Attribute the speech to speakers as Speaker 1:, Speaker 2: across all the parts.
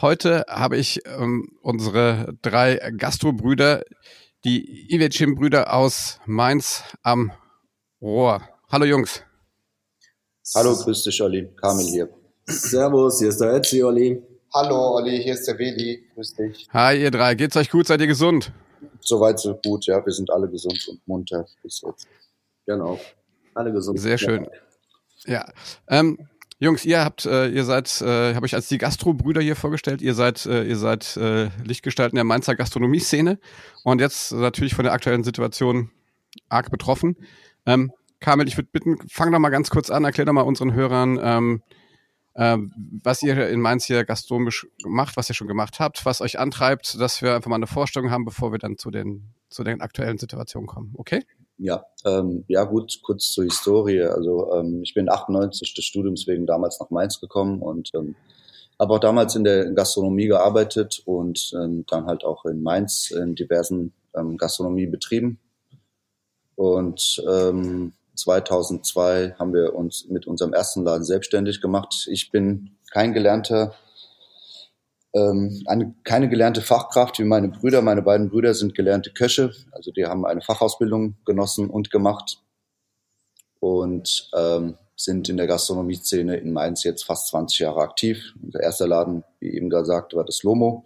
Speaker 1: Heute habe ich ähm, unsere drei Gastrobrüder, die Ivecim-Brüder aus Mainz am Rohr. Hallo Jungs.
Speaker 2: Hallo, grüß dich, Olli. Kamil hier.
Speaker 3: Servus, hier ist der Etzi, Olli.
Speaker 2: Hallo, Olli, hier ist der Weli. Grüß dich.
Speaker 1: Hi, ihr drei. Geht's euch gut? Seid ihr gesund?
Speaker 2: Soweit so gut, ja. Wir sind alle gesund und munter bis jetzt.
Speaker 3: Genau. Alle gesund.
Speaker 1: Sehr schön. Ja. Ähm, Jungs, ihr habt, äh, ihr seid, äh, habe ich als die Gastro-Brüder hier vorgestellt. Ihr seid, äh, ihr seid äh, Lichtgestalten der Mainzer Gastronomie-Szene und jetzt natürlich von der aktuellen Situation arg betroffen. Ähm, Kamil, ich würde bitten, fang doch mal ganz kurz an, erklär doch mal unseren Hörern, ähm, äh, was ihr in Mainz hier gastronomisch macht, was ihr schon gemacht habt, was euch antreibt, dass wir einfach mal eine Vorstellung haben, bevor wir dann zu den, zu den aktuellen Situationen kommen. Okay?
Speaker 2: Ja, ähm, ja gut, kurz zur Historie. Also ähm, ich bin 98 des Studiums wegen damals nach Mainz gekommen und ähm, habe auch damals in der Gastronomie gearbeitet und ähm, dann halt auch in Mainz in diversen ähm, Gastronomiebetrieben. Und ähm, 2002 haben wir uns mit unserem ersten Laden selbstständig gemacht. Ich bin kein gelernter ähm, eine, keine gelernte Fachkraft wie meine Brüder. Meine beiden Brüder sind gelernte Köche, also die haben eine Fachausbildung genossen und gemacht und ähm, sind in der Gastronomie-Szene in Mainz jetzt fast 20 Jahre aktiv. Unser erster Laden, wie eben gesagt, war das Lomo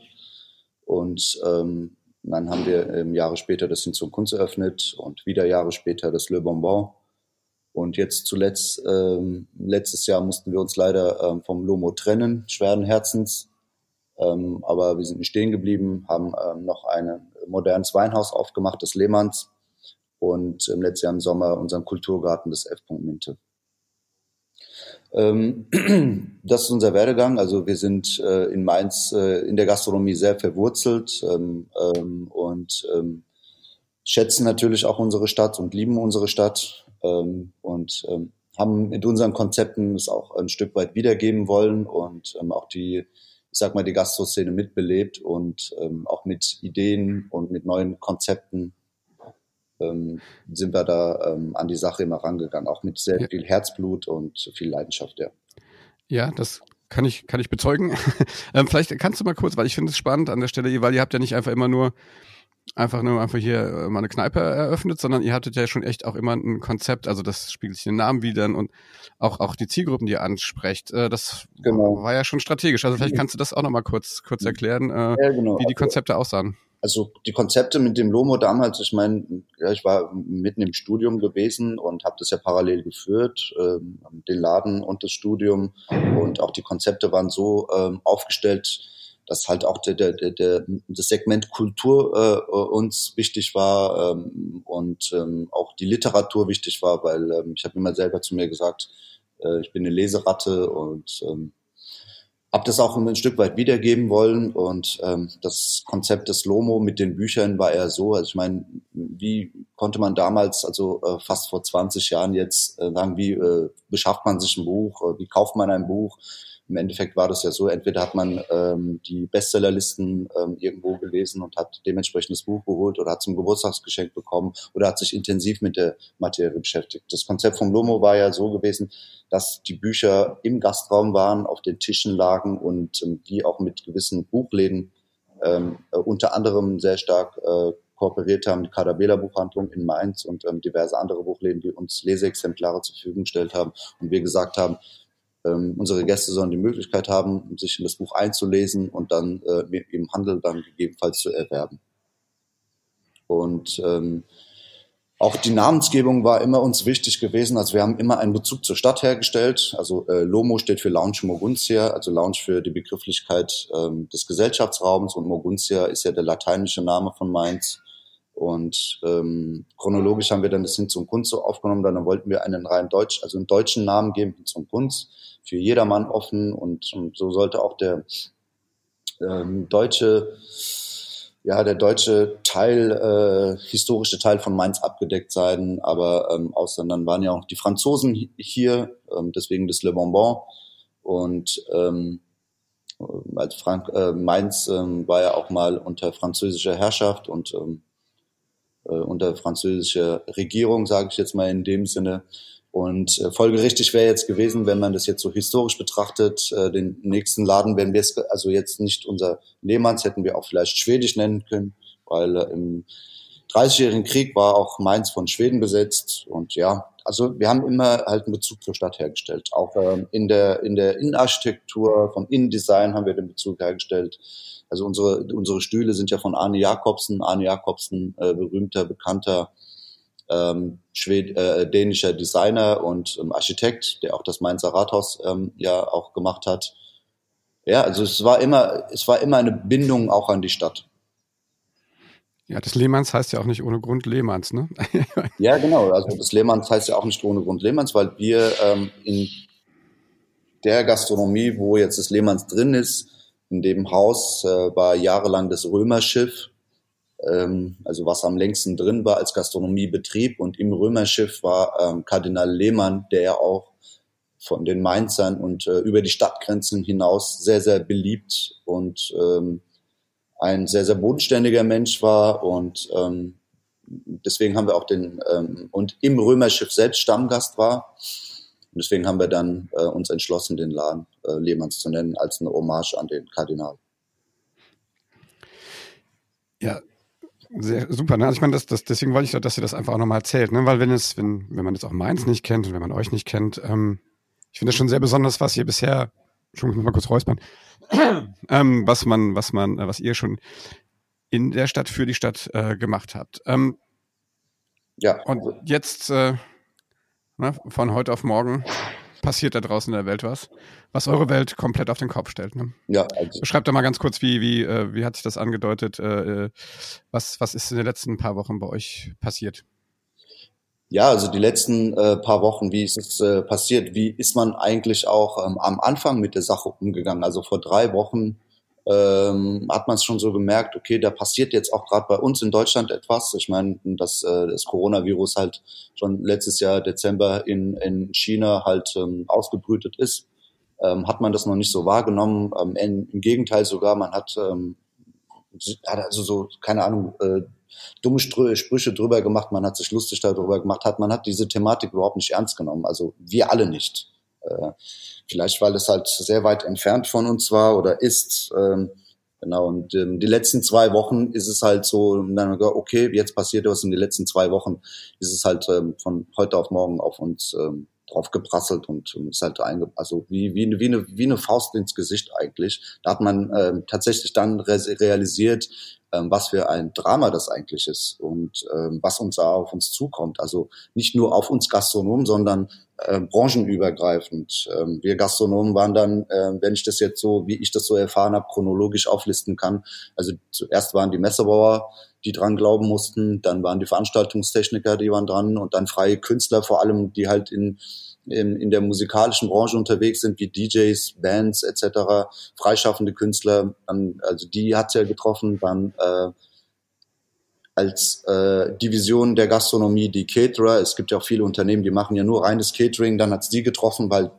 Speaker 2: und ähm, dann haben wir ähm, Jahre später das Hin zum Kunst eröffnet und wieder Jahre später das Le Bonbon. Und jetzt zuletzt, ähm, letztes Jahr mussten wir uns leider ähm, vom Lomo trennen, schweren Herzens. Ähm, aber wir sind nicht stehen geblieben, haben ähm, noch ein modernes Weinhaus aufgemacht, das Lehmanns. Und im letzten Jahr im Sommer unseren Kulturgarten des F. Minte. Ähm, das ist unser Werdegang. Also wir sind äh, in Mainz äh, in der Gastronomie sehr verwurzelt ähm, ähm, und schätzen natürlich auch unsere Stadt und lieben unsere Stadt und haben mit unseren Konzepten es auch ein Stück weit wiedergeben wollen und auch die ich sag mal, die Gastro-Szene mitbelebt und ähm, auch mit Ideen und mit neuen Konzepten ähm, sind wir da ähm, an die Sache immer rangegangen, auch mit sehr ja. viel Herzblut und viel Leidenschaft, ja.
Speaker 1: Ja, das kann ich, kann ich bezeugen. ähm, vielleicht kannst du mal kurz, weil ich finde es spannend an der Stelle, weil ihr habt ja nicht einfach immer nur einfach nur einfach hier äh, mal eine Kneipe eröffnet, sondern ihr hattet ja schon echt auch immer ein Konzept, also das spiegelt sich in den Namen wieder und auch, auch die Zielgruppen, die ihr ansprecht. Äh, das genau. war ja schon strategisch. Also vielleicht kannst du das auch nochmal kurz, kurz erklären, äh, ja, genau. wie die Konzepte aussahen.
Speaker 2: Also die Konzepte mit dem Lomo damals, ich meine, ja, ich war mitten im Studium gewesen und habe das ja parallel geführt, ähm, den Laden und das Studium und auch die Konzepte waren so ähm, aufgestellt, dass halt auch der, der, der, der, das Segment Kultur äh, uns wichtig war ähm, und ähm, auch die Literatur wichtig war, weil ähm, ich habe immer selber zu mir gesagt, äh, ich bin eine Leseratte und ähm, habe das auch ein Stück weit wiedergeben wollen. Und ähm, das Konzept des Lomo mit den Büchern war eher so, also ich meine, wie konnte man damals, also äh, fast vor 20 Jahren jetzt äh, sagen, wie äh, beschafft man sich ein Buch, äh, wie kauft man ein Buch, im Endeffekt war das ja so, entweder hat man ähm, die Bestsellerlisten ähm, irgendwo gelesen und hat dementsprechend das Buch geholt oder hat zum Geburtstagsgeschenk bekommen oder hat sich intensiv mit der Materie beschäftigt. Das Konzept vom Lomo war ja so gewesen, dass die Bücher im Gastraum waren, auf den Tischen lagen und ähm, die auch mit gewissen Buchläden ähm, äh, unter anderem sehr stark äh, kooperiert haben, die Kadabela Buchhandlung in Mainz und ähm, diverse andere Buchläden, die uns Leseexemplare zur Verfügung gestellt haben und wir gesagt haben, ähm, unsere Gäste sollen die Möglichkeit haben, sich in das Buch einzulesen und dann äh, im Handel dann gegebenenfalls zu erwerben. Und ähm, auch die Namensgebung war immer uns wichtig gewesen. Also wir haben immer einen Bezug zur Stadt hergestellt. Also äh, Lomo steht für Lounge Moguntia, also Lounge für die Begrifflichkeit ähm, des Gesellschaftsraums und Moguntia ist ja der lateinische Name von Mainz. Und ähm, chronologisch haben wir dann das Hin zum Kunst so aufgenommen. Dann wollten wir einen rein deutsch, also einen deutschen Namen geben, Hin zum Kunst, für jedermann offen. Und, und so sollte auch der ähm, deutsche, ja, der deutsche Teil, äh, historische Teil von Mainz abgedeckt sein, aber ähm, dann waren ja auch die Franzosen hier, ähm, deswegen das Le Bonbon und ähm, als Frank äh, Mainz ähm, war ja auch mal unter französischer Herrschaft und ähm, äh, unter französischer Regierung, sage ich jetzt mal in dem Sinne. Und äh, folgerichtig wäre jetzt gewesen, wenn man das jetzt so historisch betrachtet, äh, den nächsten Laden, wenn wir es, also jetzt nicht unser Lehmanns, hätten wir auch vielleicht Schwedisch nennen können, weil äh, im 30-jährigen Krieg war auch Mainz von Schweden besetzt. Und ja, also wir haben immer halt einen Bezug zur Stadt hergestellt. Auch ähm, in der in der Innenarchitektur, vom Innendesign haben wir den Bezug hergestellt. Also unsere unsere Stühle sind ja von Arne Jakobsen. Arne Jakobsen, äh, berühmter, bekannter ähm, Schwed äh, dänischer Designer und ähm, Architekt, der auch das Mainzer Rathaus ähm, ja auch gemacht hat. Ja, also es war immer, es war immer eine Bindung auch an die Stadt.
Speaker 1: Ja, das Lehmanns heißt ja auch nicht ohne Grund Lehmanns, ne?
Speaker 2: ja, genau. Also das Lehmanns heißt ja auch nicht ohne Grund Lehmanns, weil wir ähm, in der Gastronomie, wo jetzt das Lehmanns drin ist, in dem Haus äh, war jahrelang das Römerschiff also was am längsten drin war als Gastronomiebetrieb. Und im Römerschiff war ähm, Kardinal Lehmann, der ja auch von den Mainzern und äh, über die Stadtgrenzen hinaus sehr, sehr beliebt und ähm, ein sehr, sehr bodenständiger Mensch war. Und ähm, deswegen haben wir auch den, ähm, und im Römerschiff selbst Stammgast war. Und deswegen haben wir dann äh, uns entschlossen, den Laden äh, Lehmanns zu nennen, als eine Hommage an den Kardinal.
Speaker 1: Ja, sehr super, ne? Also ich meine, das, das, deswegen wollte ich, dass ihr das einfach auch nochmal erzählt, ne? Weil wenn es, wenn, wenn man jetzt auch Mainz nicht kennt und wenn man euch nicht kennt, ähm, ich finde das schon sehr besonders, was ihr bisher, schon mal kurz räuspern, ähm, was man, was man, äh, was ihr schon in der Stadt für die Stadt äh, gemacht habt. Ähm, ja. Und jetzt äh, ne, von heute auf morgen passiert da draußen in der Welt was, was eure Welt komplett auf den Kopf stellt. Ne? Ja. Also Beschreibt doch mal ganz kurz, wie, wie, äh, wie hat sich das angedeutet? Äh, äh, was, was ist in den letzten paar Wochen bei euch passiert?
Speaker 2: Ja, also die letzten äh, paar Wochen, wie ist es äh, passiert? Wie ist man eigentlich auch ähm, am Anfang mit der Sache umgegangen? Also vor drei Wochen ähm, hat man es schon so gemerkt, okay, da passiert jetzt auch gerade bei uns in Deutschland etwas. Ich meine, dass äh, das Coronavirus halt schon letztes Jahr Dezember in, in China halt ähm, ausgebrütet ist, ähm, hat man das noch nicht so wahrgenommen. Ähm, in, Im Gegenteil sogar, man hat, ähm, hat also so, keine Ahnung, äh, dumme Sprüche drüber gemacht, man hat sich lustig darüber gemacht, hat, man hat diese Thematik überhaupt nicht ernst genommen. Also wir alle nicht. Äh, vielleicht, weil es halt sehr weit entfernt von uns war oder ist. Ähm, genau, und ähm, die letzten zwei Wochen ist es halt so, dann, okay, jetzt passiert was in den letzten zwei Wochen, ist es halt ähm, von heute auf morgen auf uns ähm, drauf geprasselt und ähm, ist halt einge also wie, wie, wie, eine, wie eine Faust ins Gesicht eigentlich. Da hat man ähm, tatsächlich dann re realisiert, ähm, was für ein Drama das eigentlich ist und ähm, was uns da auf uns zukommt. Also nicht nur auf uns Gastronomen, sondern äh, branchenübergreifend. Ähm, wir Gastronomen waren dann, äh, wenn ich das jetzt so, wie ich das so erfahren habe, chronologisch auflisten kann. Also zuerst waren die Messebauer, die dran glauben mussten, dann waren die Veranstaltungstechniker, die waren dran und dann freie Künstler vor allem, die halt in in, in der musikalischen Branche unterwegs sind, wie DJs, Bands etc., freischaffende Künstler, dann, also die hat's ja getroffen, dann äh, als äh, Division der Gastronomie die Caterer. Es gibt ja auch viele Unternehmen, die machen ja nur reines Catering. Dann hat's die getroffen, weil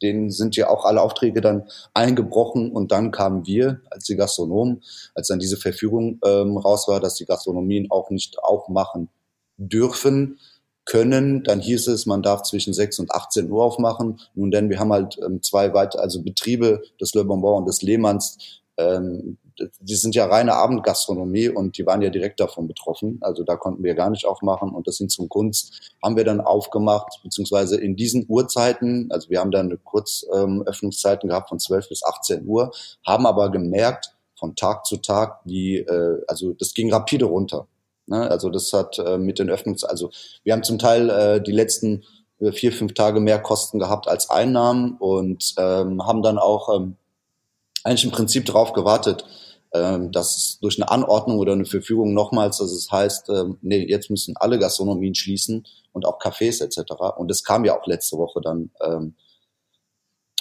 Speaker 2: denen sind ja auch alle Aufträge dann eingebrochen. Und dann kamen wir als die Gastronomen, als dann diese Verfügung ähm, raus war, dass die Gastronomien auch nicht aufmachen dürfen, können, dann hieß es, man darf zwischen 6 und 18 Uhr aufmachen. Nun denn, wir haben halt ähm, zwei weitere, also Betriebe des Le Bonbon und des Lehmanns, ähm, die sind ja reine Abendgastronomie und die waren ja direkt davon betroffen. Also da konnten wir gar nicht aufmachen und das sind zum Kunst haben wir dann aufgemacht, beziehungsweise in diesen Uhrzeiten, also wir haben dann Kurzöffnungszeiten ähm, gehabt von 12 bis 18 Uhr, haben aber gemerkt, von Tag zu Tag, die, äh, also das ging rapide runter. Ne? Also das hat äh, mit den Öffnungs, also wir haben zum Teil äh, die letzten äh, vier, fünf Tage mehr Kosten gehabt als Einnahmen und ähm, haben dann auch ähm, eigentlich im Prinzip darauf gewartet, ähm, dass es durch eine Anordnung oder eine Verfügung nochmals, dass es heißt, ähm, nee, jetzt müssen alle Gastronomien schließen und auch Cafés etc. Und das kam ja auch letzte Woche dann, ähm,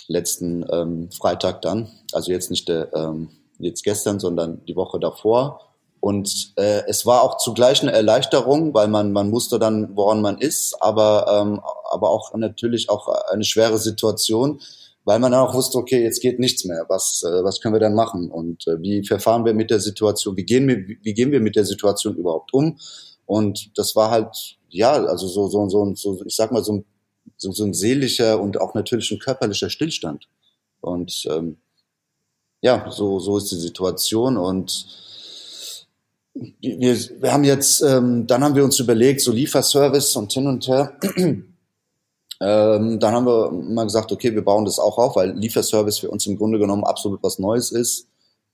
Speaker 2: letzten ähm, Freitag dann, also jetzt nicht der ähm, jetzt gestern, sondern die Woche davor. Und äh, es war auch zugleich eine Erleichterung, weil man man wusste dann, woran man ist, aber ähm, aber auch natürlich auch eine schwere Situation, weil man dann auch wusste, okay, jetzt geht nichts mehr. Was äh, was können wir dann machen und äh, wie verfahren wir mit der Situation? Wie gehen wir wie gehen wir mit der Situation überhaupt um? Und das war halt ja also so so so, so ich sag mal so ein so, so ein seelischer und auch natürlich ein körperlicher Stillstand. Und ähm, ja, so, so ist die Situation. Und wir, wir haben jetzt, ähm, dann haben wir uns überlegt, so Lieferservice und hin und her. Ähm, dann haben wir mal gesagt, okay, wir bauen das auch auf, weil Lieferservice für uns im Grunde genommen absolut was Neues ist.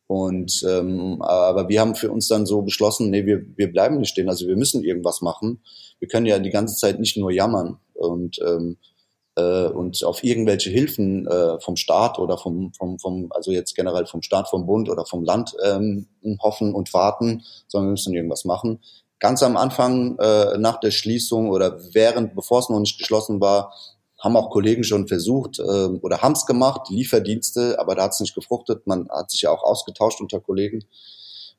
Speaker 2: Und ähm, aber wir haben für uns dann so beschlossen, nee, wir, wir bleiben nicht stehen, also wir müssen irgendwas machen. Wir können ja die ganze Zeit nicht nur jammern. Und ähm, äh, und auf irgendwelche Hilfen äh, vom Staat oder vom, vom, vom, also jetzt generell vom Staat, vom Bund oder vom Land ähm, hoffen und warten, sondern wir müssen irgendwas machen. Ganz am Anfang, äh, nach der Schließung oder während, bevor es noch nicht geschlossen war, haben auch Kollegen schon versucht äh, oder haben es gemacht, Lieferdienste, aber da hat es nicht gefruchtet. Man hat sich ja auch ausgetauscht unter Kollegen.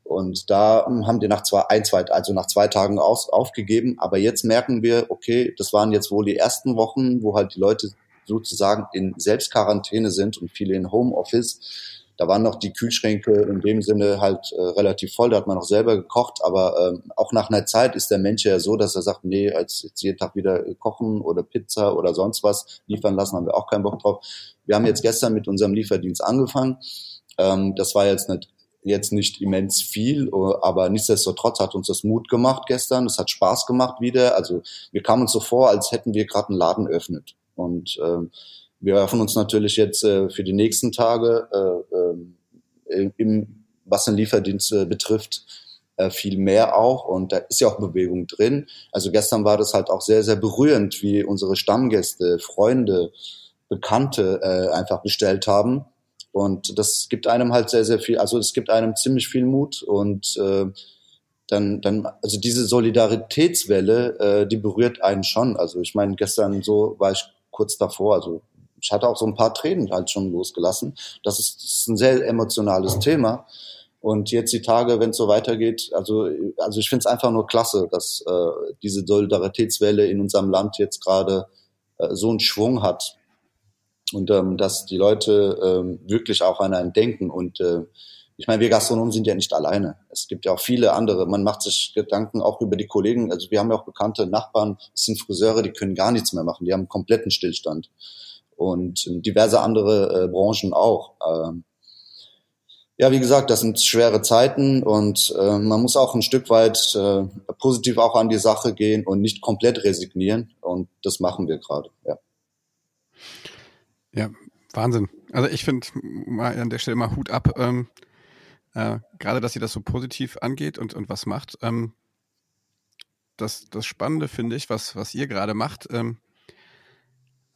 Speaker 2: Und da hm, haben die nach zwei, ein, zwei, also nach zwei Tagen aus, aufgegeben. Aber jetzt merken wir, okay, das waren jetzt wohl die ersten Wochen, wo halt die Leute sozusagen in Selbstquarantäne sind und viele in Homeoffice. Da waren noch die Kühlschränke in dem Sinne halt äh, relativ voll, da hat man noch selber gekocht, aber ähm, auch nach einer Zeit ist der Mensch ja so, dass er sagt, nee, als jetzt jeden Tag wieder kochen oder Pizza oder sonst was liefern lassen, haben wir auch keinen Bock drauf. Wir haben jetzt gestern mit unserem Lieferdienst angefangen. Ähm, das war jetzt nicht jetzt nicht immens viel, aber nichtsdestotrotz hat uns das Mut gemacht gestern. Es hat Spaß gemacht wieder. Also wir kamen uns so vor, als hätten wir gerade einen Laden öffnet. Und ähm, wir hoffen uns natürlich jetzt äh, für die nächsten Tage, äh, äh, im, was den Lieferdienst äh, betrifft, äh, viel mehr auch. Und da ist ja auch Bewegung drin. Also gestern war das halt auch sehr, sehr berührend, wie unsere Stammgäste, Freunde, Bekannte äh, einfach bestellt haben und das gibt einem halt sehr, sehr viel, also es gibt einem ziemlich viel Mut und äh, dann, dann, also diese Solidaritätswelle, äh, die berührt einen schon. Also ich meine, gestern so war ich kurz davor, also ich hatte auch so ein paar Tränen halt schon losgelassen. Das ist, das ist ein sehr emotionales Thema. Und jetzt die Tage, wenn es so weitergeht, also, also ich finde es einfach nur klasse, dass äh, diese Solidaritätswelle in unserem Land jetzt gerade äh, so einen Schwung hat und ähm, dass die Leute ähm, wirklich auch an einen denken. Und äh, ich meine, wir Gastronomen sind ja nicht alleine. Es gibt ja auch viele andere. Man macht sich Gedanken auch über die Kollegen. Also wir haben ja auch bekannte Nachbarn, das sind Friseure, die können gar nichts mehr machen. Die haben einen kompletten Stillstand. Und diverse andere äh, Branchen auch. Ähm, ja, wie gesagt, das sind schwere Zeiten und äh, man muss auch ein Stück weit äh, positiv auch an die Sache gehen und nicht komplett resignieren. Und das machen wir gerade, ja.
Speaker 1: Ja, Wahnsinn. Also ich finde an der Stelle mal Hut ab, ähm, äh, gerade dass ihr das so positiv angeht und, und was macht. Ähm, das, das Spannende finde ich, was, was ihr gerade macht, ähm,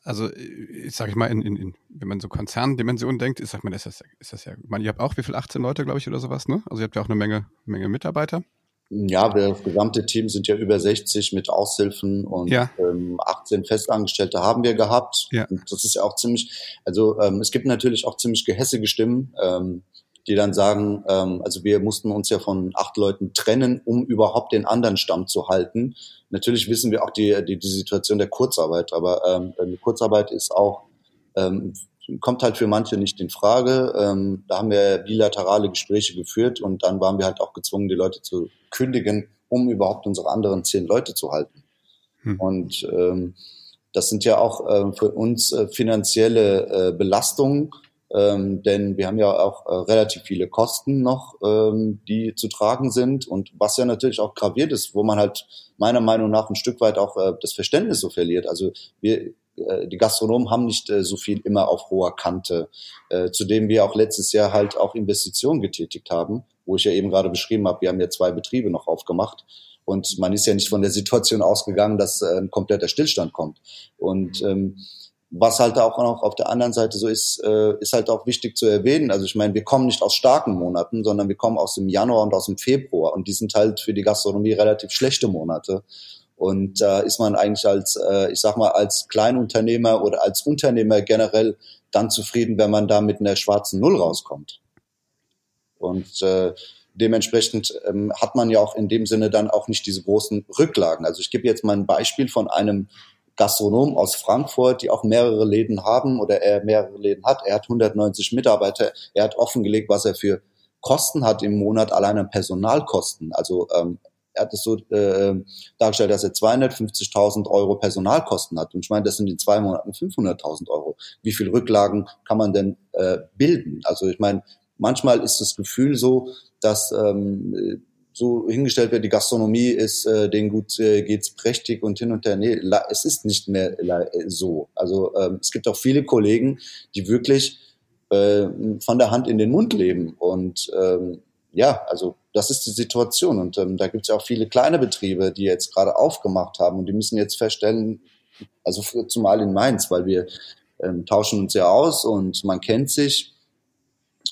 Speaker 1: also ich sage ich mal, in, in, in, wenn man so Konzerndimensionen denkt, ist, sagt man, ist das, ist das ja, ich meine, ihr habt auch wie viel, 18 Leute, glaube ich, oder sowas, ne? Also ihr habt ja auch eine Menge, Menge Mitarbeiter.
Speaker 2: Ja, das gesamte Team sind ja über 60 mit Aushilfen und ja. ähm, 18 Festangestellte haben wir gehabt. Ja. Und das ist ja auch ziemlich, also ähm, es gibt natürlich auch ziemlich gehässige Stimmen, ähm, die dann sagen, ähm, also wir mussten uns ja von acht Leuten trennen, um überhaupt den anderen Stamm zu halten. Natürlich wissen wir auch die, die, die Situation der Kurzarbeit, aber ähm, die Kurzarbeit ist auch ähm, kommt halt für manche nicht in Frage. Ähm, da haben wir bilaterale Gespräche geführt und dann waren wir halt auch gezwungen, die Leute zu kündigen, um überhaupt unsere anderen zehn Leute zu halten. Hm. Und ähm, das sind ja auch äh, für uns äh, finanzielle äh, Belastungen, ähm, denn wir haben ja auch äh, relativ viele Kosten noch, ähm, die zu tragen sind und was ja natürlich auch graviert ist, wo man halt meiner Meinung nach ein Stück weit auch äh, das Verständnis so verliert. Also wir äh, die Gastronomen haben nicht äh, so viel immer auf hoher Kante, äh, zudem wir auch letztes Jahr halt auch Investitionen getätigt haben, wo ich ja eben gerade beschrieben habe, wir haben ja zwei Betriebe noch aufgemacht und man ist ja nicht von der Situation ausgegangen, dass äh, ein kompletter Stillstand kommt. Und ähm, was halt auch noch auf der anderen Seite so ist, äh, ist halt auch wichtig zu erwähnen. Also ich meine, wir kommen nicht aus starken Monaten, sondern wir kommen aus dem Januar und aus dem Februar und die sind halt für die Gastronomie relativ schlechte Monate. Und da äh, ist man eigentlich als, äh, ich sag mal, als Kleinunternehmer oder als Unternehmer generell dann zufrieden, wenn man da mit einer schwarzen Null rauskommt. Und äh, dementsprechend ähm, hat man ja auch in dem Sinne dann auch nicht diese großen Rücklagen. Also ich gebe jetzt mal ein Beispiel von einem Gastronom aus Frankfurt, die auch mehrere Läden haben oder er mehrere Läden hat. Er hat 190 Mitarbeiter. Er hat offengelegt, was er für Kosten hat im Monat, allein an Personalkosten. Also ähm, er hat es so äh, dargestellt, dass er 250.000 Euro Personalkosten hat. Und ich meine, das sind in zwei Monaten 500.000 Euro. Wie viel Rücklagen kann man denn äh, bilden? Also ich meine, manchmal ist das Gefühl so, dass ähm, so hingestellt wird, die Gastronomie ist, äh, denen gut äh, geht's prächtig und hin und her. Nee, es ist nicht mehr so. Also ähm, es gibt auch viele Kollegen, die wirklich äh, von der Hand in den Mund leben. Und ähm, ja, also das ist die Situation. Und ähm, da gibt es ja auch viele kleine Betriebe, die jetzt gerade aufgemacht haben und die müssen jetzt feststellen, also zumal in Mainz, weil wir ähm, tauschen uns ja aus und man kennt sich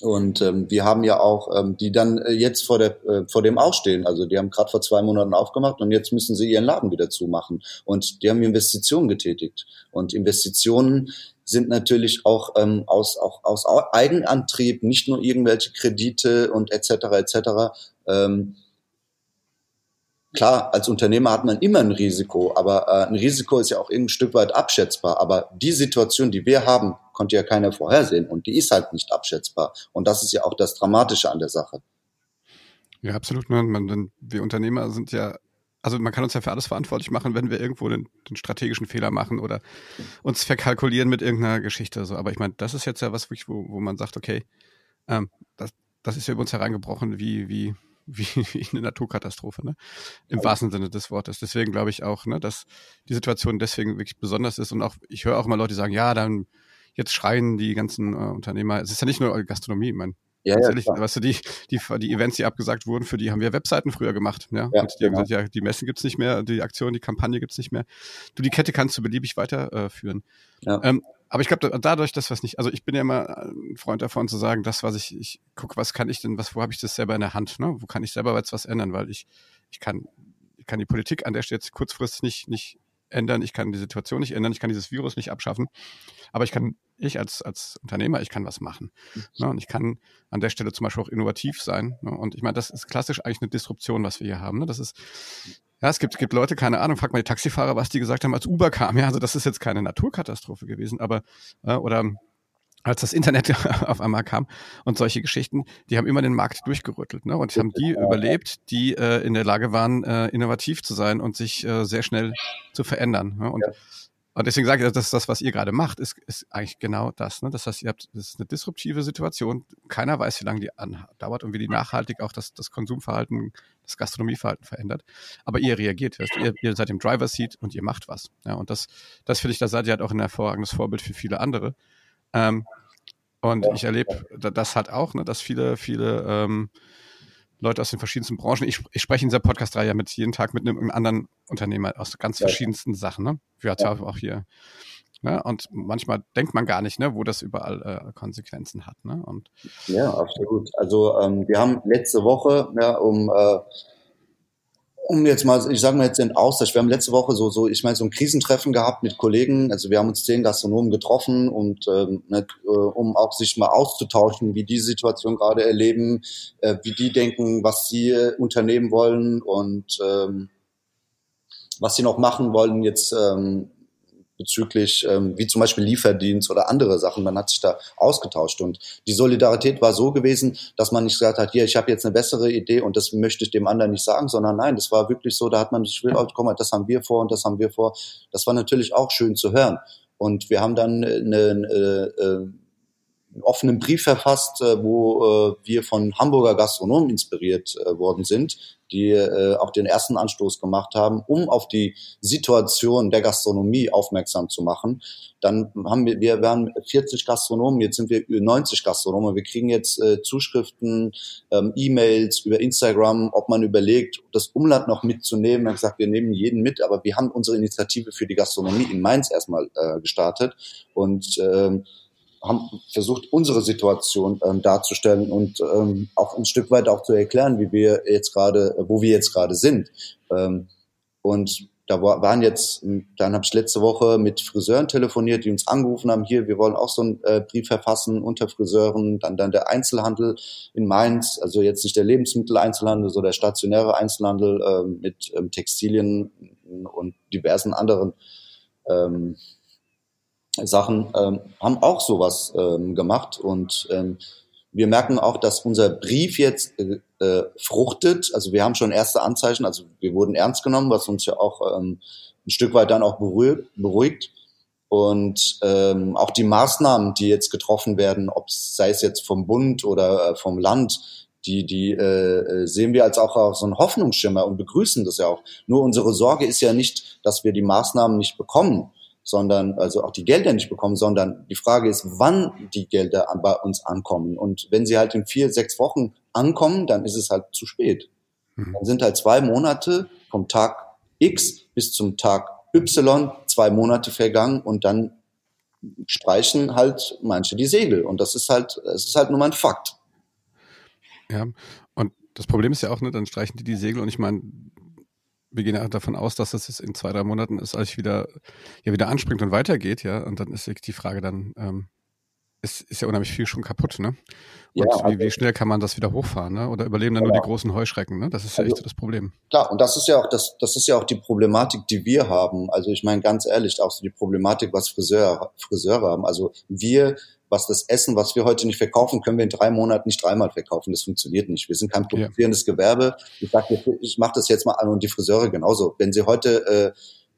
Speaker 2: und ähm, wir haben ja auch, ähm, die dann äh, jetzt vor, der, äh, vor dem Ausstehen, also die haben gerade vor zwei Monaten aufgemacht und jetzt müssen sie ihren Laden wieder zumachen. Und die haben Investitionen getätigt. Und Investitionen sind natürlich auch ähm, aus, auch aus Eigenantrieb, nicht nur irgendwelche Kredite und etc. etc. Ähm, Klar, als Unternehmer hat man immer ein Risiko, aber äh, ein Risiko ist ja auch ein Stück weit abschätzbar. Aber die Situation, die wir haben, konnte ja keiner vorhersehen und die ist halt nicht abschätzbar. Und das ist ja auch das Dramatische an der Sache.
Speaker 1: Ja, absolut. Ne? Man, wir Unternehmer sind ja, also man kann uns ja für alles verantwortlich machen, wenn wir irgendwo den, den strategischen Fehler machen oder uns verkalkulieren mit irgendeiner Geschichte. So. Aber ich meine, das ist jetzt ja was, wo, wo man sagt, okay, ähm, das, das ist ja über uns hereingebrochen, wie, wie, wie, wie eine Naturkatastrophe, ne? Im ja. wahrsten Sinne des Wortes. Deswegen glaube ich auch, ne, dass die Situation deswegen wirklich besonders ist. Und auch, ich höre auch immer Leute, die sagen, ja, dann jetzt schreien die ganzen äh, Unternehmer. Es ist ja nicht nur Gastronomie, ich meine, ja, ja, ehrlich, weißt du, die, die, die Events, die abgesagt wurden, für die haben wir Webseiten früher gemacht. Ja? ja und die genau. haben gesagt, ja, die Messen gibt's nicht mehr, die Aktion, die Kampagne gibt's nicht mehr. Du, die Kette kannst du beliebig weiterführen. Äh, ja. Ähm, aber ich glaube, dadurch, dass was nicht, also ich bin ja immer ein Freund davon zu sagen, das, was ich, ich gucke, was kann ich denn, was, wo habe ich das selber in der Hand, ne? Wo kann ich selber jetzt was ändern? Weil ich, ich kann, ich kann die Politik an der Stelle jetzt kurzfristig nicht, nicht ändern, ich kann die Situation nicht ändern, ich kann dieses Virus nicht abschaffen, aber ich kann, ich als, als Unternehmer, ich kann was machen. Ne? Und ich kann an der Stelle zum Beispiel auch innovativ sein. Ne? Und ich meine, das ist klassisch eigentlich eine Disruption, was wir hier haben. Ne? Das ist, ja, es gibt, gibt Leute, keine Ahnung, frag mal die Taxifahrer, was die gesagt haben, als Uber kam. Ja, also das ist jetzt keine Naturkatastrophe gewesen, aber äh, oder als das Internet auf einmal kam und solche Geschichten, die haben immer den Markt durchgerüttelt. Ne? Und haben die überlebt, die äh, in der Lage waren, äh, innovativ zu sein und sich äh, sehr schnell zu verändern. Ne? Und ja. Und deswegen sage ich, dass das, was ihr gerade macht, ist, ist eigentlich genau das. Ne? Das heißt, ihr habt, das ist eine disruptive Situation. Keiner weiß, wie lange die andauert und wie die nachhaltig auch das, das Konsumverhalten, das Gastronomieverhalten verändert. Aber ihr reagiert. Das heißt, ihr, ihr seid im Driver Seat und ihr macht was. Ja, und das, das finde ich, da seid ihr halt auch ein hervorragendes Vorbild für viele andere. Ähm, und ja. ich erlebe das halt auch, ne, dass viele, viele ähm, Leute aus den verschiedensten Branchen. Ich, ich spreche in dieser Podcast-Reihe ja mit jeden Tag mit einem anderen Unternehmer aus ganz ja. verschiedensten Sachen. Ne? Wir ja. auch hier. Ne? Und manchmal denkt man gar nicht, ne, wo das überall äh, Konsequenzen hat. Ne? Und
Speaker 2: ja, absolut. Also ähm, wir haben letzte Woche, ja, um äh, um jetzt mal, ich sage mal jetzt den Austausch, wir haben letzte Woche so, so, ich meine, so ein Krisentreffen gehabt mit Kollegen, also wir haben uns zehn Gastronomen getroffen und ähm, ne, äh, um auch sich mal auszutauschen, wie die Situation gerade erleben, äh, wie die denken, was sie äh, unternehmen wollen und ähm, was sie noch machen wollen jetzt ähm, bezüglich ähm, wie zum Beispiel Lieferdienst oder andere Sachen. Man hat sich da ausgetauscht und die Solidarität war so gewesen, dass man nicht gesagt hat, hier, ich habe jetzt eine bessere Idee und das möchte ich dem anderen nicht sagen, sondern nein, das war wirklich so, da hat man sich will, oh, komm mal, das haben wir vor und das haben wir vor. Das war natürlich auch schön zu hören. Und wir haben dann eine, eine, äh, einen offenen Brief verfasst, äh, wo äh, wir von Hamburger Gastronomen inspiriert äh, worden sind, die auch den ersten Anstoß gemacht haben, um auf die Situation der Gastronomie aufmerksam zu machen. Dann haben wir, wir waren 40 Gastronomen, jetzt sind wir 90 Gastronomen. Wir kriegen jetzt Zuschriften, ähm, E-Mails über Instagram, ob man überlegt, das Umland noch mitzunehmen. Wir haben gesagt, wir nehmen jeden mit, aber wir haben unsere Initiative für die Gastronomie in Mainz erstmal gestartet und ähm, haben versucht, unsere Situation ähm, darzustellen und ähm, auch ein Stück weit auch zu erklären, wie wir jetzt gerade, wo wir jetzt gerade sind. Ähm, und da waren jetzt, dann habe ich letzte Woche mit Friseuren telefoniert, die uns angerufen haben, hier, wir wollen auch so einen äh, Brief verfassen unter Friseuren, dann, dann der Einzelhandel in Mainz, also jetzt nicht der Lebensmitteleinzelhandel, so der stationäre Einzelhandel äh, mit ähm, Textilien und diversen anderen ähm, Sachen, ähm, haben auch sowas ähm, gemacht und ähm, wir merken auch, dass unser Brief jetzt äh, äh, fruchtet. Also wir haben schon erste Anzeichen, also wir wurden ernst genommen, was uns ja auch ähm, ein Stück weit dann auch beruhigt. beruhigt. Und ähm, auch die Maßnahmen, die jetzt getroffen werden, ob sei es jetzt vom Bund oder äh, vom Land, die, die äh, sehen wir als auch, auch so einen Hoffnungsschimmer und begrüßen das ja auch. Nur unsere Sorge ist ja nicht, dass wir die Maßnahmen nicht bekommen, sondern also auch die Gelder nicht bekommen, sondern die Frage ist, wann die Gelder bei uns ankommen. Und wenn sie halt in vier, sechs Wochen ankommen, dann ist es halt zu spät. Mhm. Dann sind halt zwei Monate vom Tag X bis zum Tag Y, zwei Monate vergangen und dann streichen halt manche die Segel. Und das ist halt, es ist halt nur mal ein Fakt.
Speaker 1: Ja, und das Problem ist ja auch, ne, dann streichen die die Segel und ich meine, wir gehen ja davon aus, dass das jetzt in zwei, drei Monaten ist, als wieder, ja, wieder anspringt und weitergeht, ja. Und dann ist die Frage dann, ähm, ist, ist ja unheimlich viel schon kaputt, ne? Und ja, also, wie, wie, schnell kann man das wieder hochfahren, ne? Oder überleben dann genau. nur die großen Heuschrecken, ne? Das ist ja also, echt das Problem.
Speaker 2: Klar, und das ist ja auch, das, das ist ja auch die Problematik, die wir haben. Also ich meine ganz ehrlich, auch so die Problematik, was Friseur, Friseure haben. Also wir was das Essen, was wir heute nicht verkaufen, können wir in drei Monaten nicht dreimal verkaufen. Das funktioniert nicht. Wir sind kein produzierendes ja. Gewerbe. Ich sage, ich mache das jetzt mal an und die Friseure genauso. Wenn sie heute äh,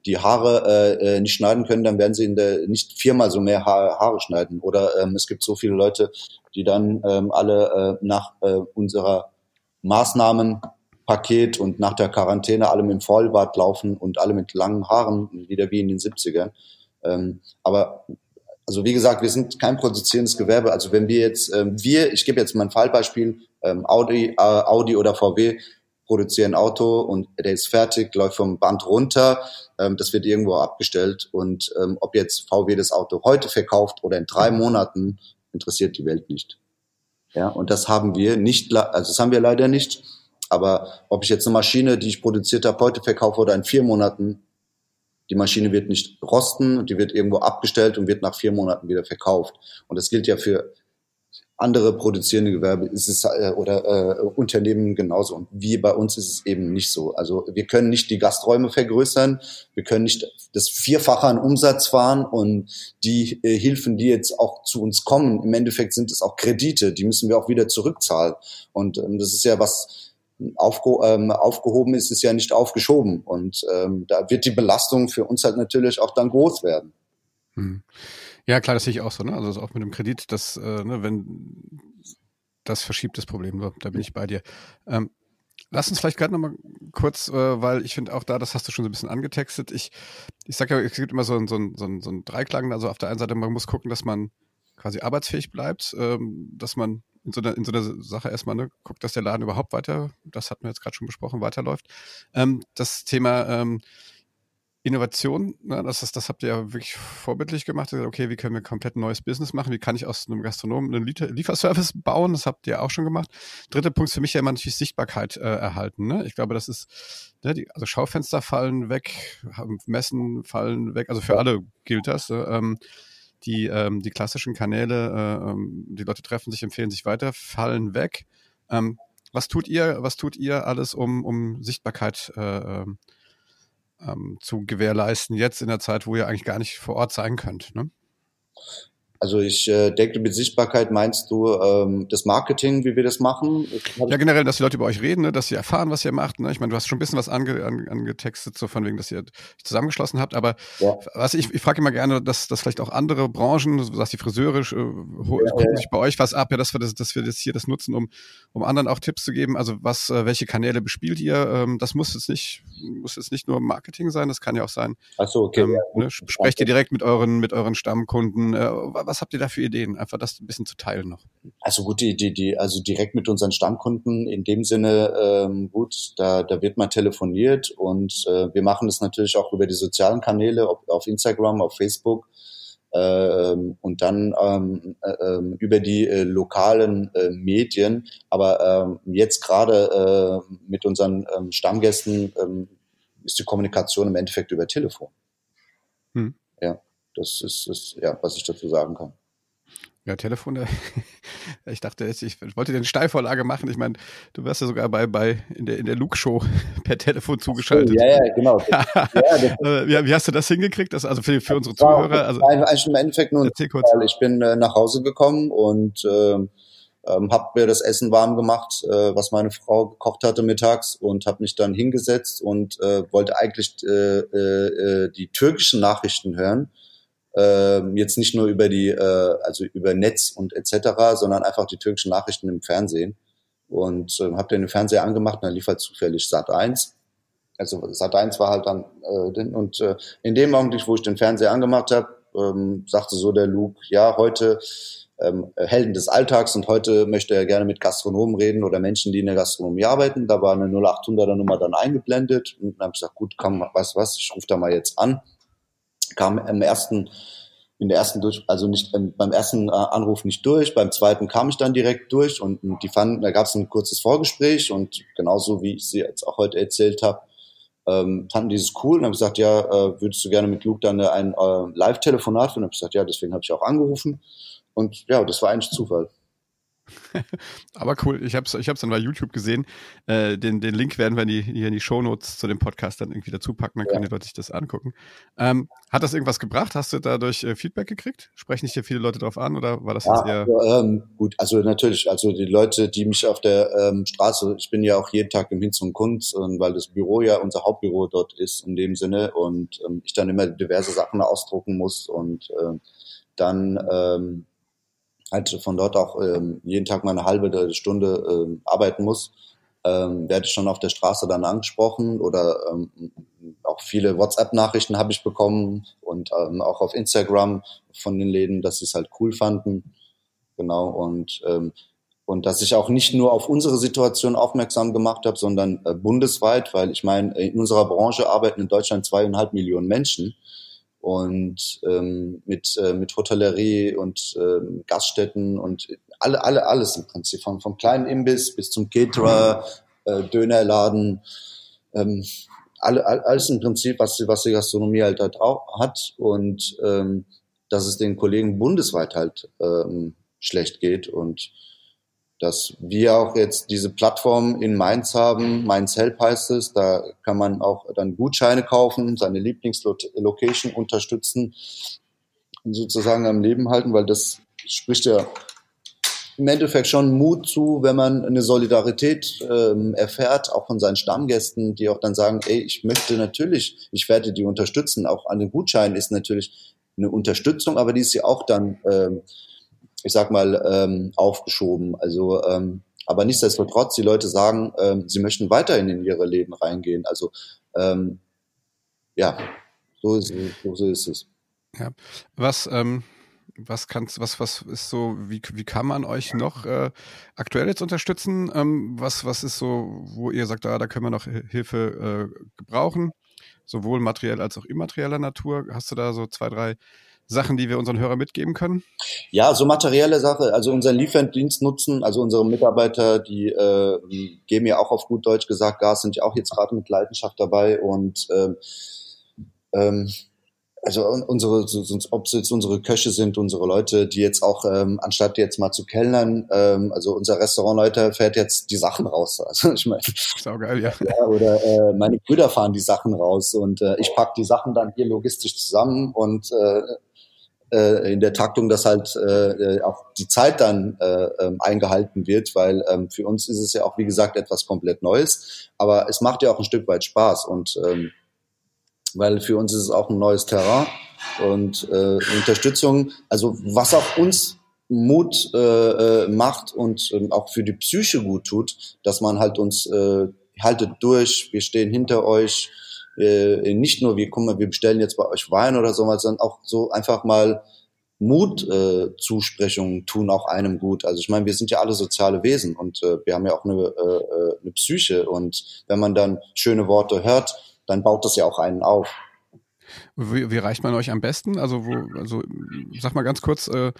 Speaker 2: die Haare äh, nicht schneiden können, dann werden sie in der nicht viermal so mehr Haare, Haare schneiden. Oder ähm, es gibt so viele Leute, die dann ähm, alle äh, nach äh, unserer Maßnahmenpaket und nach der Quarantäne alle mit Vollbart laufen und alle mit langen Haaren, wieder wie in den 70ern. Ähm, aber also wie gesagt, wir sind kein produzierendes Gewerbe. Also wenn wir jetzt, ähm, wir, ich gebe jetzt mal ein Fallbeispiel, ähm, Audi, äh, Audi oder VW produzieren Auto und der ist fertig, läuft vom Band runter, ähm, das wird irgendwo abgestellt und ähm, ob jetzt VW das Auto heute verkauft oder in drei Monaten, interessiert die Welt nicht. Ja, und das haben wir nicht, also das haben wir leider nicht. Aber ob ich jetzt eine Maschine, die ich produziert habe, heute verkaufe oder in vier Monaten, die Maschine wird nicht rosten, die wird irgendwo abgestellt und wird nach vier Monaten wieder verkauft. Und das gilt ja für andere produzierende Gewerbe ist es, äh, oder äh, Unternehmen genauso. Und wie bei uns ist es eben nicht so. Also wir können nicht die Gasträume vergrößern, wir können nicht das Vierfache an Umsatz fahren und die äh, Hilfen, die jetzt auch zu uns kommen, im Endeffekt sind es auch Kredite, die müssen wir auch wieder zurückzahlen. Und ähm, das ist ja was, aufge, ähm, aufgehoben ist, ist ja nicht aufgeschoben. Und ähm, da wird die Belastung für uns halt natürlich auch dann groß werden.
Speaker 1: Hm. Ja, klar, das sehe ich auch so. Ne? Also auch mit dem Kredit, das, äh, ne, wenn das verschiebt das Problem, da bin ich bei dir. Ähm, lass uns vielleicht gerade nochmal kurz, äh, weil ich finde auch da, das hast du schon so ein bisschen angetextet. Ich, ich sage ja, es gibt immer so ein, so so ein, so ein Dreiklang. Also auf der einen Seite, man muss gucken, dass man quasi arbeitsfähig bleibt, ähm, dass man in so einer, in so einer Sache erstmal ne, guckt, dass der Laden überhaupt weiter, das hatten wir jetzt gerade schon besprochen, weiterläuft. Ähm, das Thema ähm, Innovation, ne, das, ist, das habt ihr ja wirklich vorbildlich gemacht. Okay, wie können wir komplett ein neues Business machen? Wie kann ich aus einem Gastronomen einen Lieferservice bauen? Das habt ihr auch schon gemacht. Dritter Punkt ist für mich ja immer natürlich Sichtbarkeit äh, erhalten. Ne? Ich glaube, das ist, ne, die, also Schaufenster fallen weg, Messen fallen weg, also für alle gilt das. Äh, ähm, die, ähm, die klassischen Kanäle, äh, ähm, die Leute treffen sich, empfehlen sich weiter, fallen weg. Ähm, was tut ihr, was tut ihr alles, um, um Sichtbarkeit äh, ähm, zu gewährleisten, jetzt in der Zeit, wo ihr eigentlich gar nicht vor Ort sein könnt? Ne?
Speaker 2: Also ich äh, denke, mit Sichtbarkeit meinst du ähm, das Marketing, wie wir das machen?
Speaker 1: Ja, generell, dass die Leute über euch reden, ne? dass sie erfahren, was ihr macht. Ne? Ich meine, du hast schon ein bisschen was ange, an, angetextet, so von wegen, dass ihr zusammengeschlossen habt. Aber ja. was ich, ich frage immer gerne, dass, dass vielleicht auch andere Branchen, du sagst die Friseure, äh, gucken ja. sich bei euch was ab, ja, dass wir das, dass wir das hier das nutzen, um, um anderen auch Tipps zu geben. Also was, äh, welche Kanäle bespielt ihr? Ähm, das muss jetzt nicht, muss jetzt nicht nur Marketing sein, das kann ja auch sein.
Speaker 2: Ach so, okay. Ähm,
Speaker 1: ne? Sprecht ihr direkt mit euren, mit euren Stammkunden? Äh, was habt ihr da für Ideen? Einfach das ein bisschen zu teilen noch.
Speaker 2: Also gut, die, die, die, also direkt mit unseren Stammkunden in dem Sinne, ähm, gut, da, da wird mal telefoniert und äh, wir machen das natürlich auch über die sozialen Kanäle, ob, auf Instagram, auf Facebook ähm, und dann ähm, äh, ähm, über die äh, lokalen äh, Medien. Aber ähm, jetzt gerade äh, mit unseren ähm, Stammgästen ähm, ist die Kommunikation im Endeffekt über Telefon.
Speaker 1: Hm.
Speaker 2: Ja, das ist, ist ja, was ich dazu sagen kann.
Speaker 1: Ja, Telefon, ich dachte, ich wollte dir eine Steilvorlage machen. Ich meine, du warst ja sogar bei, bei in der, in der Luke-Show per Telefon zugeschaltet.
Speaker 2: ja, ja, genau.
Speaker 1: ja, wie, wie, hast du das hingekriegt? Das, also für, für unsere Zuhörer? Also,
Speaker 2: eigentlich im Endeffekt nur. Ich bin äh, nach Hause gekommen und äh, ähm, habe mir das Essen warm gemacht, äh, was meine Frau gekocht hatte mittags und habe mich dann hingesetzt und äh, wollte eigentlich äh, äh, die türkischen Nachrichten hören äh, jetzt nicht nur über die, äh, also über Netz und etc., sondern einfach die türkischen Nachrichten im Fernsehen. Und äh, habe den Fernseher angemacht und dann lief halt zufällig Sat 1. Also Sat 1 war halt dann äh, und äh, in dem Augenblick, wo ich den Fernseher angemacht habe, ähm, sagte so der Luke, ja, heute ähm, Helden des Alltags und heute möchte er gerne mit Gastronomen reden oder Menschen, die in der Gastronomie arbeiten. Da war eine 0800er Nummer dann eingeblendet und dann habe ich gesagt, gut, komm, weißt du was, ich rufe da mal jetzt an kam im ersten in der ersten durch, also nicht ähm, beim ersten äh, Anruf nicht durch, beim zweiten kam ich dann direkt durch und, die fanden, da gab es ein kurzes Vorgespräch und genauso wie ich sie jetzt auch heute erzählt habe, ähm, fanden dieses cool und haben gesagt, ja, äh, würdest du gerne mit Luke dann ein äh, Live-Telefonat führen? Und habe gesagt, ja, deswegen habe ich auch angerufen und ja, das war eigentlich Zufall.
Speaker 1: Aber cool, ich habe es ich hab's dann bei YouTube gesehen. Äh, den, den Link werden wir in die, hier in die Shownotes zu dem Podcast dann irgendwie dazu packen, dann können ja. die Leute sich das angucken. Ähm, hat das irgendwas gebracht? Hast du dadurch äh, Feedback gekriegt? Sprechen dich hier viele Leute drauf an oder war das
Speaker 2: ja, eher... Also, ähm, gut, also natürlich, also die Leute, die mich auf der ähm, Straße, ich bin ja auch jeden Tag im Hinz und Kunst, ähm, weil das Büro ja unser Hauptbüro dort ist in dem Sinne und ähm, ich dann immer diverse Sachen ausdrucken muss und äh, dann ähm, halt von dort auch ähm, jeden Tag mal eine halbe Stunde ähm, arbeiten muss, ähm, werde ich schon auf der Straße dann angesprochen oder ähm, auch viele WhatsApp-Nachrichten habe ich bekommen und ähm, auch auf Instagram von den Läden, dass sie es halt cool fanden. Genau und ähm, und dass ich auch nicht nur auf unsere Situation aufmerksam gemacht habe, sondern äh, bundesweit, weil ich meine, in unserer Branche arbeiten in Deutschland zweieinhalb Millionen Menschen und ähm, mit, äh, mit Hotellerie und ähm, Gaststätten und alle, alle, alles im Prinzip, vom, vom kleinen Imbiss bis zum Caterer, äh, Dönerladen, ähm, alle, alles im Prinzip, was, was die Gastronomie halt, halt auch hat. Und ähm, dass es den Kollegen bundesweit halt ähm, schlecht geht und dass wir auch jetzt diese Plattform in Mainz haben. Mainz Help heißt es. Da kann man auch dann Gutscheine kaufen, seine Lieblingslocation unterstützen und sozusagen am Leben halten, weil das spricht ja im Endeffekt schon Mut zu, wenn man eine Solidarität ähm, erfährt, auch von seinen Stammgästen, die auch dann sagen, ey, ich möchte natürlich, ich werde die unterstützen. Auch an den Gutscheinen ist natürlich eine Unterstützung, aber die ist ja auch dann ähm, ich sag mal, ähm, aufgeschoben. Also, ähm, aber nichtsdestotrotz, die Leute sagen, ähm, sie möchten weiterhin in ihre Leben reingehen. Also, ähm, ja, so ist, so, so ist es.
Speaker 1: Ja, was, ähm, was kannst, was, was ist so, wie, wie kann man euch noch äh, aktuell jetzt unterstützen? Ähm, was, was ist so, wo ihr sagt, ah, da können wir noch Hilfe äh, gebrauchen, sowohl materiell als auch immaterieller Natur? Hast du da so zwei, drei Sachen, die wir unseren Hörern mitgeben können?
Speaker 2: Ja, so materielle Sache. Also unseren Lieferdienst nutzen, also unsere Mitarbeiter, die, äh, geben ja auch auf gut Deutsch gesagt Gas, sind ja auch jetzt gerade mit Leidenschaft dabei und ähm, ähm, also unsere, ob es jetzt unsere Köche sind, unsere Leute, die jetzt auch, ähm, anstatt jetzt mal zu kellnern, ähm, also unser Restaurantleiter fährt jetzt die Sachen raus. Also ich meine,
Speaker 1: geil, ja.
Speaker 2: ja. Oder äh, meine Brüder fahren die Sachen raus und äh, ich pack die Sachen dann hier logistisch zusammen und äh, äh, in der Taktung, dass halt äh, auch die Zeit dann äh, ähm, eingehalten wird, weil ähm, für uns ist es ja auch, wie gesagt, etwas komplett Neues. Aber es macht ja auch ein Stück weit Spaß und ähm, weil für uns ist es auch ein neues Terrain und äh, Unterstützung, also was auch uns Mut äh, äh macht und äh, auch für die Psyche gut tut, dass man halt uns äh, haltet durch, wir stehen hinter euch, äh, nicht nur, wir, mal, wir bestellen jetzt bei euch Wein oder so, sondern auch so einfach mal Mutzusprechungen äh, tun auch einem gut. Also ich meine, wir sind ja alle soziale Wesen und äh, wir haben ja auch eine, äh, eine Psyche und wenn man dann schöne Worte hört, dann baut das ja auch einen auf.
Speaker 1: Wie, wie reicht man euch am besten? Also, wo, also sag mal ganz kurz, äh,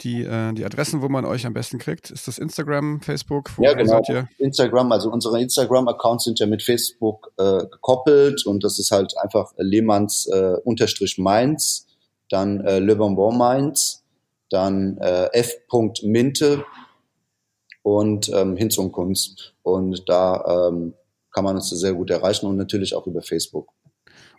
Speaker 1: die, äh, die Adressen, wo man euch am besten kriegt? Ist das Instagram, Facebook?
Speaker 2: Ja, genau. Instagram, also unsere Instagram-Accounts sind ja mit Facebook äh, gekoppelt und das ist halt einfach Lehmanns äh, unterstrich Mainz, dann äh, Le Bonbon Mainz, dann äh, f.minte und ähm, Hinz und Kunst. Und da ähm, kann man uns sehr gut erreichen und natürlich auch über Facebook.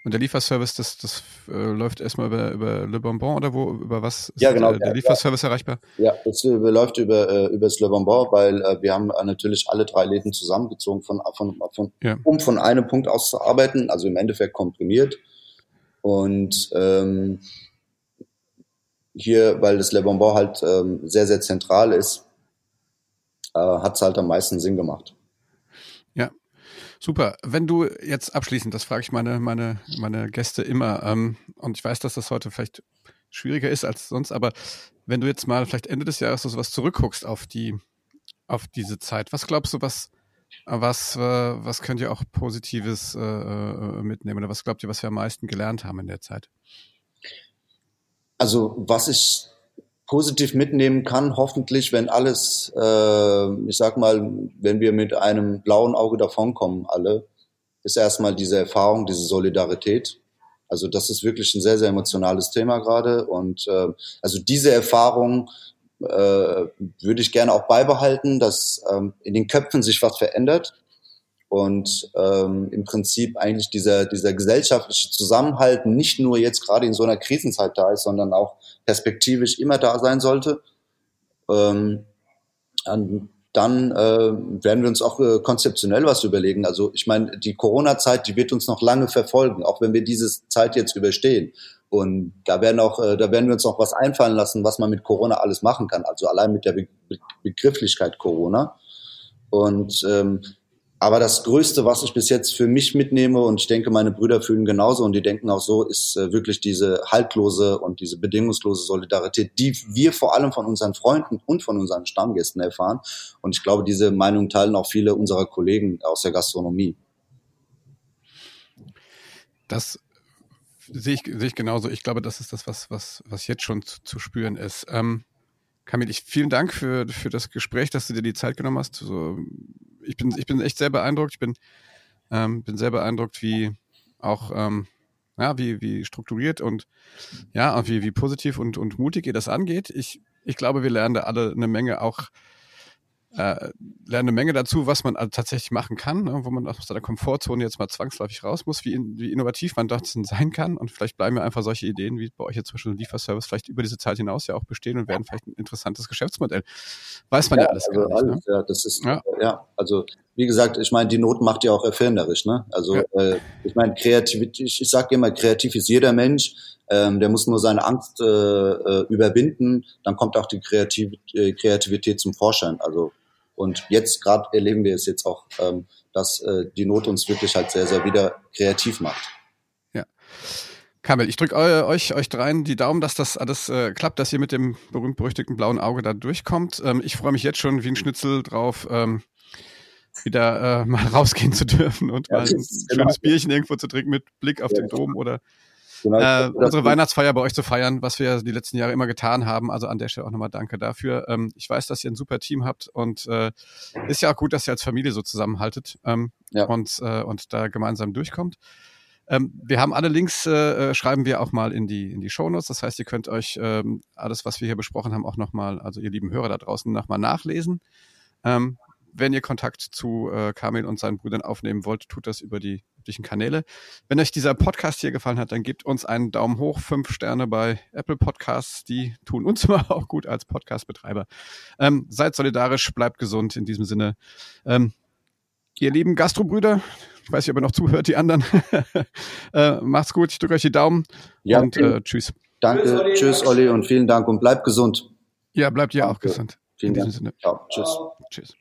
Speaker 1: Und der Lieferservice, das, das äh, läuft erstmal über, über Le Bonbon oder wo, über was
Speaker 2: ist ja, genau,
Speaker 1: der, der Lieferservice ja. erreichbar?
Speaker 2: Ja, das äh, läuft über, äh, über das Le Bonbon, weil äh, wir haben äh, natürlich alle drei Läden zusammengezogen, von, von, von, ja. um von einem Punkt aus zu arbeiten, also im Endeffekt komprimiert. Und ähm, hier, weil das Le Bonbon halt ähm, sehr, sehr zentral ist, äh, hat es halt am meisten Sinn gemacht.
Speaker 1: Super. Wenn du jetzt abschließend, das frage ich meine, meine, meine Gäste immer, ähm, und ich weiß, dass das heute vielleicht schwieriger ist als sonst, aber wenn du jetzt mal vielleicht Ende des Jahres so was zurückguckst auf die, auf diese Zeit, was glaubst du, was, was, äh, was könnt ihr auch Positives äh, äh, mitnehmen oder was glaubt ihr, was wir am meisten gelernt haben in der Zeit?
Speaker 2: Also was ich positiv mitnehmen kann, hoffentlich, wenn alles, äh, ich sag mal, wenn wir mit einem blauen Auge davonkommen, alle, ist erstmal diese Erfahrung, diese Solidarität. Also das ist wirklich ein sehr, sehr emotionales Thema gerade. Und äh, also diese Erfahrung äh, würde ich gerne auch beibehalten, dass ähm, in den Köpfen sich was verändert und ähm, im Prinzip eigentlich dieser, dieser gesellschaftliche Zusammenhalt nicht nur jetzt gerade in so einer Krisenzeit da ist, sondern auch perspektivisch immer da sein sollte. Ähm, dann äh, werden wir uns auch äh, konzeptionell was überlegen. Also ich meine, die Corona-Zeit, die wird uns noch lange verfolgen, auch wenn wir diese Zeit jetzt überstehen. Und da werden auch, äh, da werden wir uns noch was einfallen lassen, was man mit Corona alles machen kann. Also allein mit der Be Begrifflichkeit Corona. Und ähm, aber das Größte, was ich bis jetzt für mich mitnehme, und ich denke, meine Brüder fühlen genauso und die denken auch so, ist äh, wirklich diese haltlose und diese bedingungslose Solidarität, die wir vor allem von unseren Freunden und von unseren Stammgästen erfahren. Und ich glaube, diese Meinung teilen auch viele unserer Kollegen aus der Gastronomie.
Speaker 1: Das sehe ich, sehe ich genauso. Ich glaube, das ist das, was, was, was jetzt schon zu, zu spüren ist. Ähm, Kamil, ich, vielen Dank für, für das Gespräch, dass du dir die Zeit genommen hast. So, ich bin, ich bin echt sehr beeindruckt. Ich bin, ähm, bin sehr beeindruckt, wie auch, ähm, ja, wie, wie strukturiert und ja, wie, wie positiv und, und mutig ihr das angeht. Ich, ich glaube, wir lernen da alle eine Menge auch äh, lerne eine Menge dazu, was man also tatsächlich machen kann, ne, wo man aus seiner Komfortzone jetzt mal zwangsläufig raus muss, wie, in, wie innovativ man dort sein kann. Und vielleicht bleiben ja einfach solche Ideen, wie bei euch jetzt zum Beispiel Lieferservice, vielleicht über diese Zeit hinaus ja auch bestehen und werden vielleicht ein interessantes Geschäftsmodell. Weiß man ja, ja alles also gar nicht. Alles,
Speaker 2: ne? Ja, das ist, ja. ja, also wie gesagt, ich meine, die Not macht ja auch erfinderisch. Ne? Also ja. äh, ich meine, Kreativität, ich, ich sage immer, kreativ ist jeder Mensch. Ähm, der muss nur seine Angst äh, äh, überwinden, dann kommt auch die Kreativ äh, Kreativität zum Vorschein. Also und jetzt gerade erleben wir es jetzt auch, ähm, dass äh, die Not uns wirklich halt sehr, sehr wieder kreativ macht.
Speaker 1: Ja. Kamel, ich drücke euch, euch dreien die Daumen, dass das alles äh, klappt, dass ihr mit dem berühmt-berüchtigten blauen Auge da durchkommt. Ähm, ich freue mich jetzt schon wie ein Schnitzel drauf, ähm, wieder äh, mal rausgehen zu dürfen und ja, mal ein genau. schönes Bierchen irgendwo zu trinken mit Blick auf ja. den Dom oder Genau, äh, unsere Weihnachtsfeier bei euch zu feiern, was wir die letzten Jahre immer getan haben. Also an der Stelle auch nochmal danke dafür. Ähm, ich weiß, dass ihr ein super Team habt und äh, ist ja auch gut, dass ihr als Familie so zusammenhaltet ähm, ja. und, äh, und da gemeinsam durchkommt. Ähm, wir haben alle Links, äh, äh schreiben wir auch mal in die, in die Shownotes. Das heißt, ihr könnt euch ähm, alles, was wir hier besprochen haben, auch nochmal, also ihr lieben Hörer da draußen, nochmal nachlesen. Ähm, wenn ihr Kontakt zu äh, Kamil und seinen Brüdern aufnehmen wollt, tut das über die üblichen Kanäle. Wenn euch dieser Podcast hier gefallen hat, dann gebt uns einen Daumen hoch, fünf Sterne bei Apple Podcasts. Die tun uns immer auch gut als Podcast-Betreiber. Ähm, seid solidarisch, bleibt gesund in diesem Sinne. Ähm, ihr lieben Gastrobrüder, ich weiß nicht, ob ihr noch zuhört, die anderen. äh, macht's gut, ich drücke euch die Daumen ja, und äh, tschüss.
Speaker 2: Danke, tschüss Olli und vielen Dank und bleibt gesund.
Speaker 1: Ja, bleibt ihr auch gesund.
Speaker 2: Vielen Dank. Sinne.
Speaker 1: Ciao, tschüss. Tschüss.